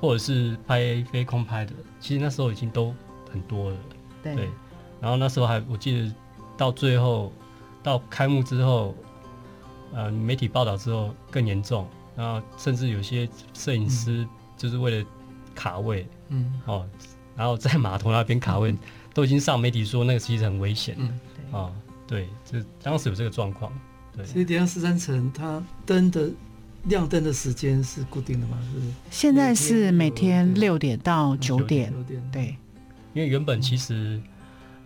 或者是拍飞空拍的，其实那时候已经都很多了。对，对，然后那时候还我记得到最后到开幕之后，呃，媒体报道之后更严重，然后甚至有些摄影师就是为了卡位，嗯，哦，然后在码头那边卡位，嗯、都已经上媒体说那个其实很危险。嗯，啊、哦，对，就当时有这个状况。对，所以底下十三层它灯的。亮灯的时间是固定的吗？是，是。现在是每天六点到九点。九点。对。因为原本其实，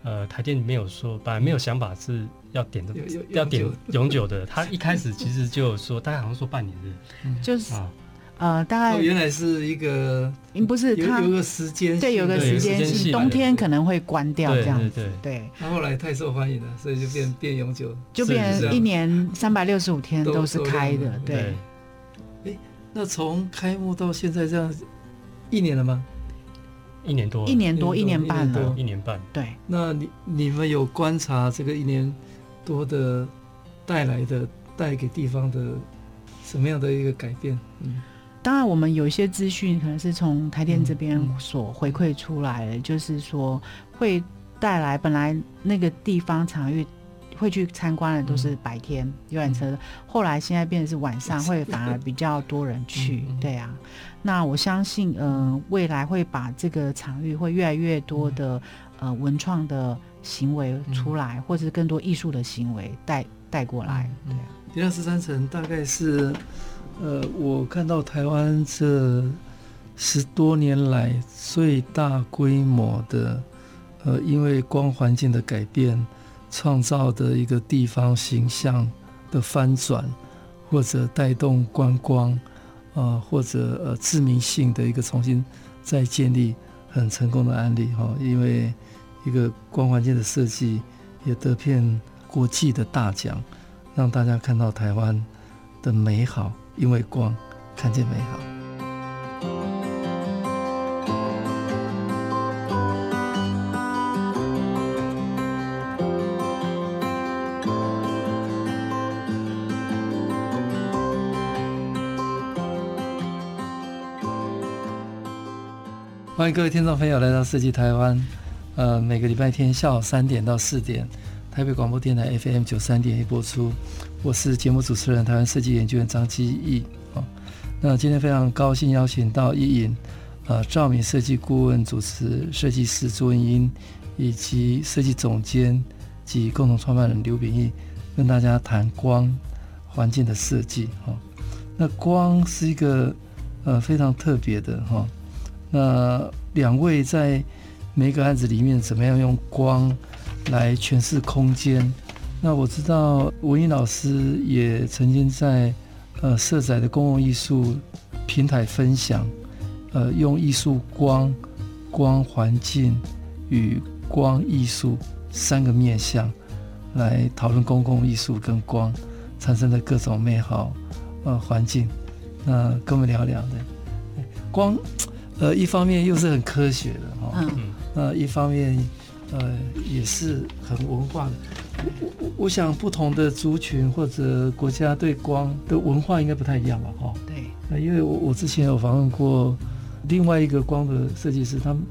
呃，台电没有说，本来没有想法是要点的，要点永久的。他一开始其实就有说，大概好像说半年的。就是啊，呃，大概。原来是一个，不是有有个时间，对，有个时间性，冬天可能会关掉这样子。对。他后来太受欢迎了，所以就变变永久，就变一年三百六十五天都是开的，对。那从开幕到现在这样一年了吗？一年多，一年多，一年半了，一年半。对，那你你们有观察这个一年多的带来的带给地方的什么样的一个改变？嗯，当然我们有一些资讯可能是从台电这边所回馈出来的，嗯嗯、就是说会带来本来那个地方场域。会去参观的都是白天游览车，后来现在变成是晚上，会反而比较多人去。对啊，那我相信，嗯、呃，未来会把这个场域会越来越多的呃文创的行为出来，或者是更多艺术的行为带带过来。对啊，第二十三层大概是，呃，我看到台湾这十多年来最大规模的，呃，因为光环境的改变。创造的一个地方形象的翻转，或者带动观光，啊、或者呃知名性的一个重新再建立，很成功的案例哈。因为一个光环境的设计也得片国际的大奖，让大家看到台湾的美好，因为光看见美好。欢迎各位听众朋友来到设计台湾。呃，每个礼拜天下午三点到四点，台北广播电台 FM 九三点一播出。我是节目主持人，台湾设计研究员张基义。好，那今天非常高兴邀请到一引，呃，照明设计顾问主持设计师朱文英，以及设计总监及共同创办人刘秉义，跟大家谈光环境的设计。哈，那光是一个呃非常特别的哈。那两位在每个案子里面怎么样用光来诠释空间？那我知道文英老师也曾经在呃色彩的公共艺术平台分享，呃用艺术光、光环境与光艺术三个面向来讨论公共艺术跟光产生的各种美好呃环境。那跟我们聊聊的光。呃，一方面又是很科学的哈，嗯，那一方面，呃，也是很文化的。我我我想，不同的族群或者国家对光的文化应该不太一样吧？哈，对。那因为我我之前有访问过另外一个光的设计师，他们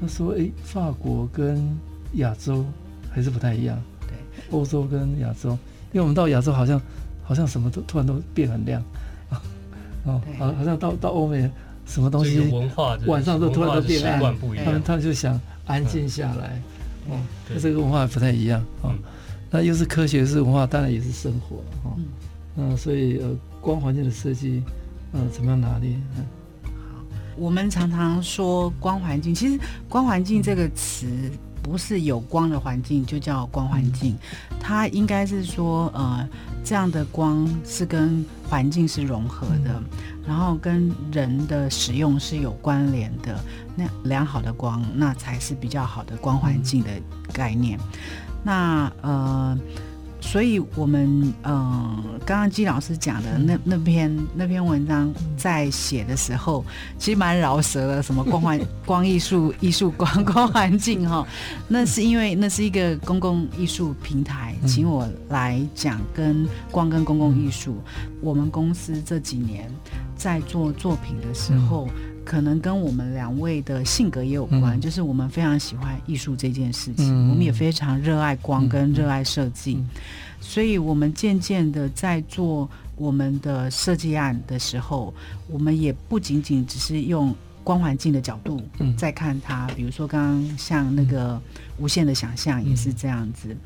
他说，哎，法国跟亚洲还是不太一样。对，欧洲跟亚洲，因为我们到亚洲好像好像什么都突然都变很亮啊，哦，好，好像到到欧美。什么东西文化晚上都突然都变暗，他们他们就想安静下来。哦，那这个文化不太一样哦。那又是科学，是文化，当然也是生活哈。嗯，所以呃，光环境的设计，呃，怎么样拿捏？嗯，好，我们常常说光环境，其实光环境这个词不是有光的环境就叫光环境，它应该是说呃，这样的光是跟环境是融合的，然后跟人的使用是有关联的。那良好的光，那才是比较好的光环境的概念。嗯、那呃，所以我们呃，刚刚季老师讲的那那篇那篇文章在写的时候，其实蛮饶舌的，什么光环 光艺术艺术光光环境哈，那是因为那是一个公共艺术平台，请我来讲跟光跟公共艺术。我们公司这几年在做作品的时候。可能跟我们两位的性格也有关，嗯、就是我们非常喜欢艺术这件事情，嗯、我们也非常热爱光跟热爱设计，嗯、所以我们渐渐的在做我们的设计案的时候，我们也不仅仅只是用光环境的角度在看它，嗯、比如说刚刚像那个无限的想象也是这样子，嗯、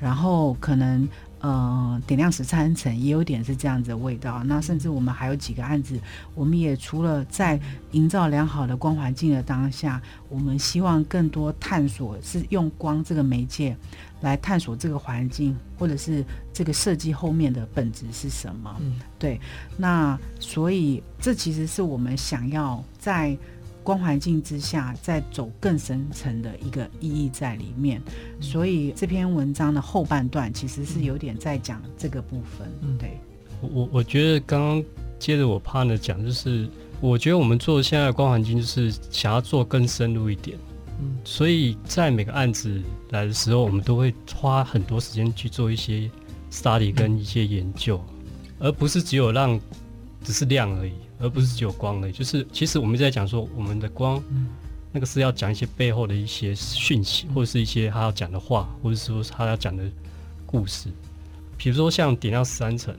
然后可能。呃，点亮十三层也有点是这样子的味道。那甚至我们还有几个案子，我们也除了在营造良好的光环境的当下，我们希望更多探索是用光这个媒介来探索这个环境，或者是这个设计后面的本质是什么。对。那所以这其实是我们想要在。光环境之下，再走更深层的一个意义在里面，所以这篇文章的后半段其实是有点在讲这个部分。嗯，对。我我觉得刚刚接着我 partner 讲，就是我觉得我们做现在的光环境，就是想要做更深入一点。嗯，所以在每个案子来的时候，我们都会花很多时间去做一些 study 跟一些研究，而不是只有让只是量而已。而不是只有光的，就是其实我们在讲说，我们的光，那个是要讲一些背后的一些讯息，或者是一些他要讲的话，或者说他要讲的故事。比如说像点亮十三层，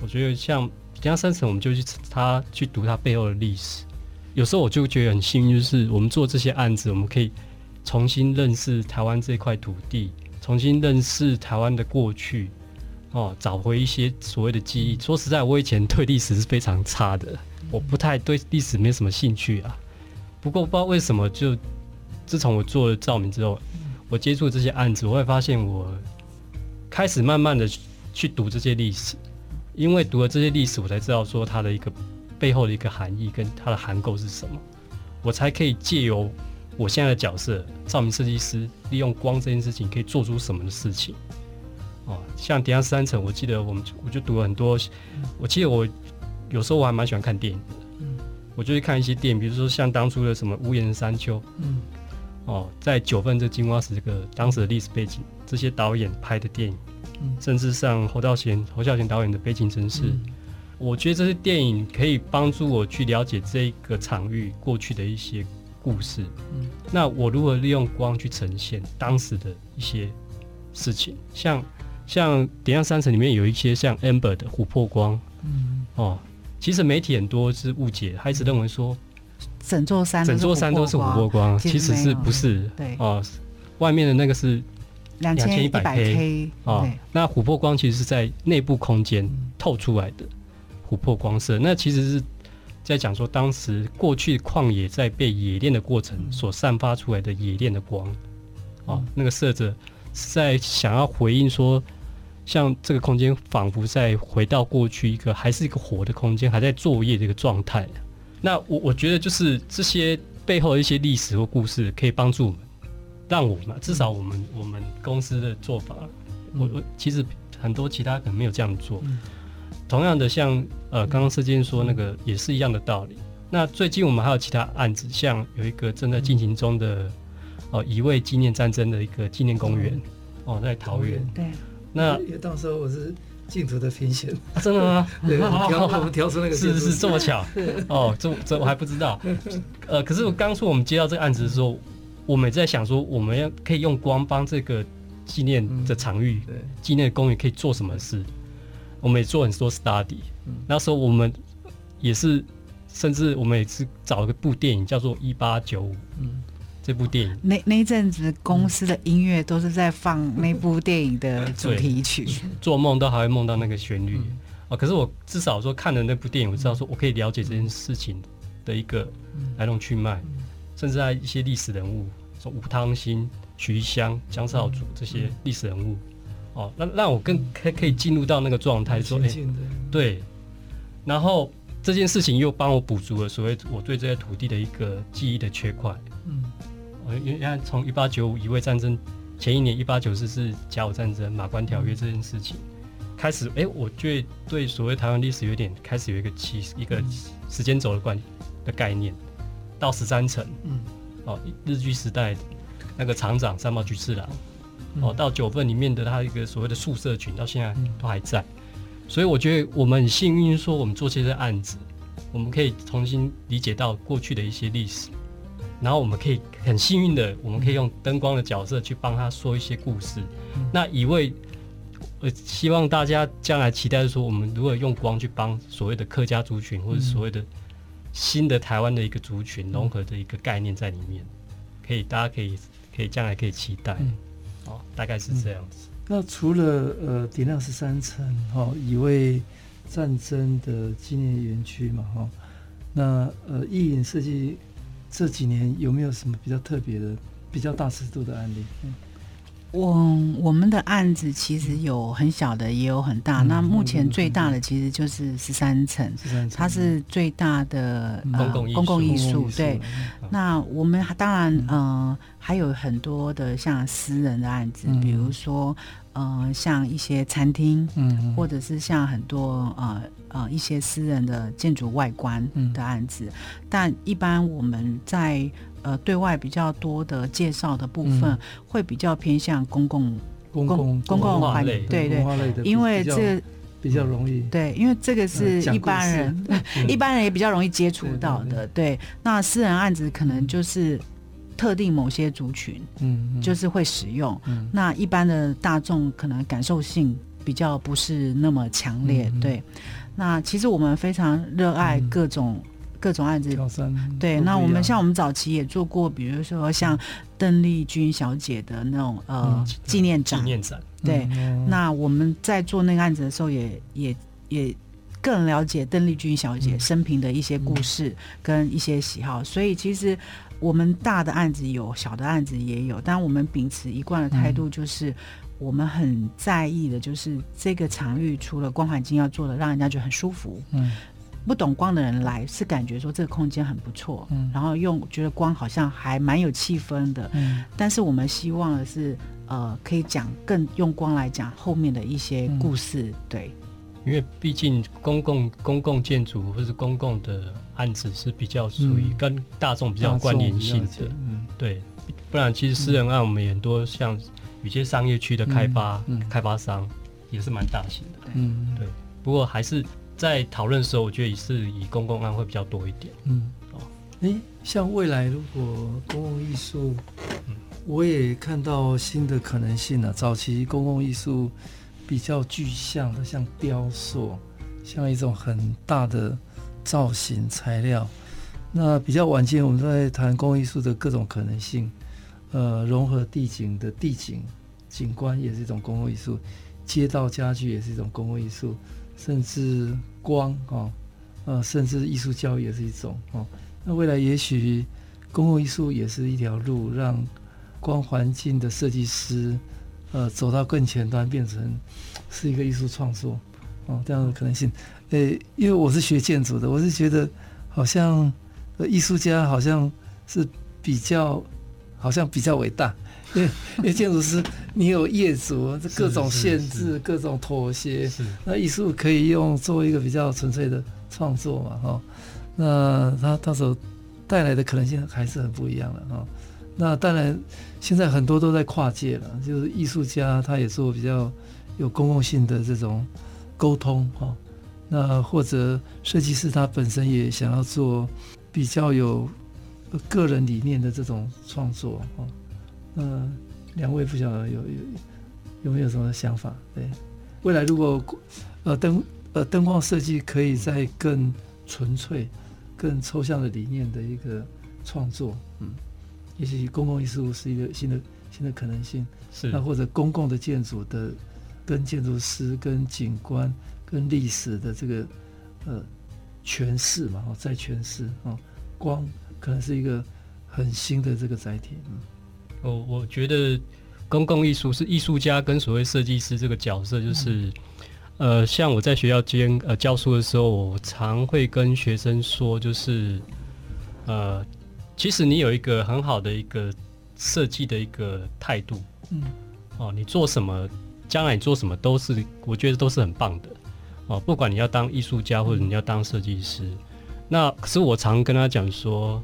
我觉得像点亮十三层，我们就去他去读他背后的历史。有时候我就觉得很幸运，就是我们做这些案子，我们可以重新认识台湾这块土地，重新认识台湾的过去，哦，找回一些所谓的记忆。说实在，我以前对历史是非常差的。我不太对历史没什么兴趣啊，不过不知道为什么，就自从我做了照明之后，我接触这些案子，我会发现我开始慢慢的去读这些历史，因为读了这些历史，我才知道说它的一个背后的一个含义跟它的含构是什么，我才可以借由我现在的角色，照明设计师，利用光这件事情可以做出什么的事情。哦，像点亮十三层，我记得我们我就读了很多，我记得我。有时候我还蛮喜欢看电影的，嗯，我就去看一些电影，比如说像当初的什么《屋檐山丘》，嗯，哦，在九份这金瓜石这个当时的历史背景，这些导演拍的电影，嗯，甚至像侯孝贤、侯孝贤导演的《悲情城市》，嗯，我觉得这些电影可以帮助我去了解这个场域过去的一些故事，嗯，那我如何利用光去呈现当时的一些事情，像像点亮山城里面有一些像 Amber 的琥珀光，嗯，哦。其实媒体很多是误解，他一直认为说整座山整座山都是琥珀光，其实是不是？对哦，外面的那个是两千一百 K 哦，那琥珀光其实是在内部空间透出来的琥珀光色。那其实是在讲说，当时过去旷野在被冶炼的过程所散发出来的冶炼的光哦，那个色泽是在想要回应说。像这个空间仿佛在回到过去一个还是一个活的空间，还在作业的一个状态。那我我觉得就是这些背后的一些历史或故事，可以帮助我们，让我们至少我们我们公司的做法，我我其实很多其他可能没有这样做。同样的，像呃刚刚设计说那个也是一样的道理。那最近我们还有其他案子，像有一个正在进行中的哦一位纪念战争的一个纪念公园哦，在桃园。对。那也到时候我是竞图的评选，真的吗？对，我我们挑出那个是是这么巧哦，这这我还不知道。呃，可是我当初我们接到这个案子的时候，我们也在想说，我们要可以用光帮这个纪念的场域、纪念的公园可以做什么事？我们也做很多 study。那时候我们也是甚至我们也是找一个部电影叫做《一八九五》，嗯，这部电影。那那一阵子公司的音乐都是在放那部电影的主题曲，做梦都还会梦到那个旋律。嗯。哦，可是我至少说看了那部电影，我知道说我可以了解这件事情的一个来龙去脉，甚至在一些历史人物，说吴汤兴、徐香、江少祖这些历史人物，哦，那让我更可可以进入到那个状态，说，哎、欸，对，然后这件事情又帮我补足了所谓我对这些土地的一个记忆的缺块，嗯，哦，因为从一八九五乙未战争前一年一八九四是甲午战争马关条约这件事情。开始，哎、欸，我觉得对所谓台湾历史有点开始有一个期一个时间轴的观的概念。到十三层，嗯，哦，日据时代那个厂长三毛菊次郎，哦，到九份里面的他一个所谓的宿舍群，到现在都还在。所以我觉得我们很幸运，说我们做这些案子，我们可以重新理解到过去的一些历史，然后我们可以很幸运的，我们可以用灯光的角色去帮他说一些故事。那一位。我希望大家将来期待的说，我们如果用光去帮所谓的客家族群，或者所谓的新的台湾的一个族群融合的一个概念在里面，可以大家可以可以将来可以期待，哦，大概是这样子。嗯、那除了呃点亮十三层哈，乙未战争的纪念园区嘛哈，那呃意影设计这几年有没有什么比较特别的、比较大尺度的案例？嗯我我们的案子其实有很小的，也有很大。嗯、那目前最大的其实就是十三层，它是最大的呃公共艺术。对，嗯、那我们当然嗯、呃、还有很多的像私人的案子，嗯、比如说呃像一些餐厅，嗯，或者是像很多呃呃一些私人的建筑外观的案子。嗯、但一般我们在呃，对外比较多的介绍的部分，会比较偏向公共、公共、公共环境，对对，因为这个比较容易，对，因为这个是一般人，一般人也比较容易接触到的，对。那私人案子可能就是特定某些族群，嗯，就是会使用。那一般的大众可能感受性比较不是那么强烈，对。那其实我们非常热爱各种。各种案子，对，那我们像我们早期也做过，比如说像邓丽君小姐的那种呃纪念展，纪念展，对。那我们在做那个案子的时候也，也也也更了解邓丽君小姐生平的一些故事跟一些喜好，所以其实我们大的案子有，小的案子也有，但我们秉持一贯的态度，就是我们很在意的，就是这个场域除了光环境要做的，让人家觉得很舒服，嗯。不懂光的人来是感觉说这个空间很不错，嗯，然后用觉得光好像还蛮有气氛的，嗯，但是我们希望的是，呃，可以讲更用光来讲后面的一些故事，嗯、对，因为毕竟公共公共建筑或是公共的案子是比较属于跟大众比较有关联性的，嗯，对，不然其实私人案我们也很多像有些商业区的开发，嗯。嗯、开发商也是蛮大型的，嗯，对，不过还是。在讨论的时候，我觉得也是以公共案会比较多一点。嗯，哦，诶，像未来如果公共艺术，嗯，我也看到新的可能性了。早期公共艺术比较具象的，像雕塑，像一种很大的造型材料。那比较晚间，我们在谈公共艺术的各种可能性，呃，融合地景的地景景观也是一种公共艺术，街道家具也是一种公共艺术。甚至光啊，呃，甚至艺术教育也是一种哦。那未来也许公共艺术也是一条路，让光环境的设计师呃走到更前端，变成是一个艺术创作哦，这样的可能性。呃，因为我是学建筑的，我是觉得好像呃艺术家好像是比较好像比较伟大。因 为因为建筑师，你有业主，这各种限制，各种妥协。那艺术可以用做一个比较纯粹的创作嘛？哈，那他他所带来的可能性还是很不一样的哈。那当然，现在很多都在跨界了，就是艺术家他也做比较有公共性的这种沟通哈。那或者设计师他本身也想要做比较有个人理念的这种创作哈。嗯，两位不晓得有有有没有什么想法？对，未来如果呃灯呃灯光设计可以在更纯粹，更抽象的理念的一个创作，嗯，也许公共艺术是一个新的新的可能性，是。那或者公共的建筑的跟建筑师、跟景观、跟历史的这个呃诠释嘛，哦，再诠释哦，光可能是一个很新的这个载体，嗯，哦，我觉得公共艺术是艺术家跟所谓设计师这个角色，就是。嗯呃，像我在学校兼呃教书的时候，我常会跟学生说，就是呃，其实你有一个很好的一个设计的一个态度，嗯，哦，你做什么，将来你做什么都是，我觉得都是很棒的，哦，不管你要当艺术家或者你要当设计师，那可是我常跟他讲说，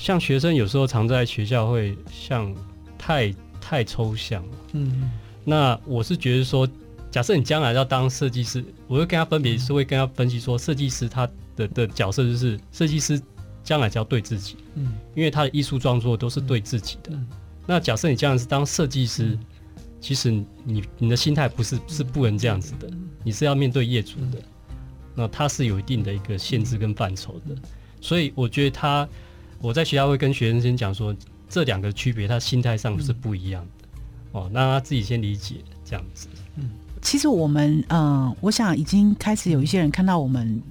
像学生有时候常在学校会像太太抽象，嗯，那我是觉得说。假设你将来要当设计师，我会跟他分别是会跟他分析说，设计师他的的角色就是设计师将来只要对自己，嗯，因为他的艺术创作都是对自己的。那假设你将来是当设计师，其实你你的心态不是是不能这样子的，你是要面对业主的，那他是有一定的一个限制跟范畴的。所以我觉得他我在学校会跟学生先讲说，这两个区别，他心态上是不一样的哦，那他自己先理解这样子，嗯。其实我们，嗯、呃，我想已经开始有一些人看到我们，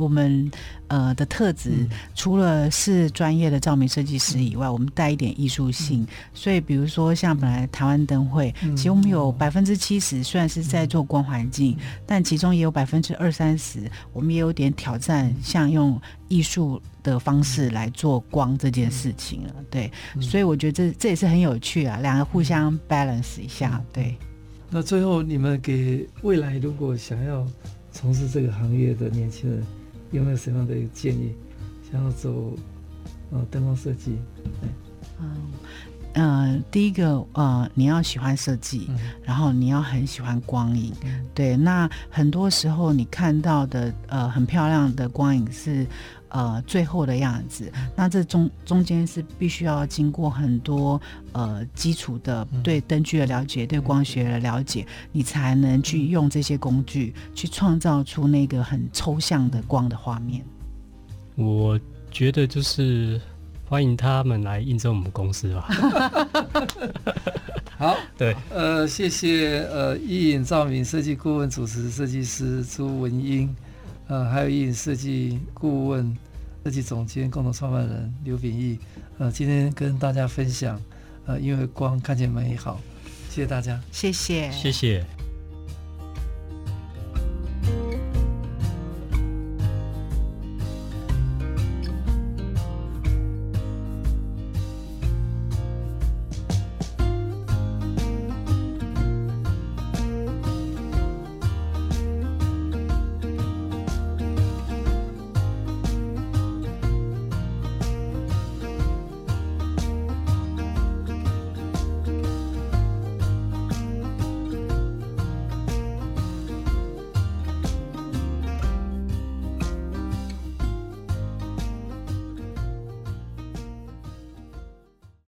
我们呃的特质，嗯、除了是专业的照明设计师以外，嗯、我们带一点艺术性。嗯、所以，比如说像本来台湾灯会，嗯、其实我们有百分之七十虽然是在做光环境，嗯、但其中也有百分之二三十，我们也有点挑战，像用艺术的方式来做光这件事情了。对，嗯、所以我觉得这这也是很有趣啊，两个互相 balance 一下，对。那最后，你们给未来如果想要从事这个行业的年轻人，有没有什么样的建议？想要走呃灯光设计？嗯呃，第一个呃，你要喜欢设计，嗯、然后你要很喜欢光影。嗯、对，那很多时候你看到的呃很漂亮的光影是。呃，最后的样子，那这中中间是必须要经过很多呃基础的对灯具的了解，嗯、对光学的了解，你才能去用这些工具去创造出那个很抽象的光的画面。我觉得就是欢迎他们来应征我们公司吧。好，对，呃，谢谢呃，伊尹照明设计顾问主持设计师朱文英。呃，还有一影设计顾问、设计总监、共同创办人刘秉义，呃，今天跟大家分享，呃，因为光看见美好，谢谢大家，谢谢，谢谢。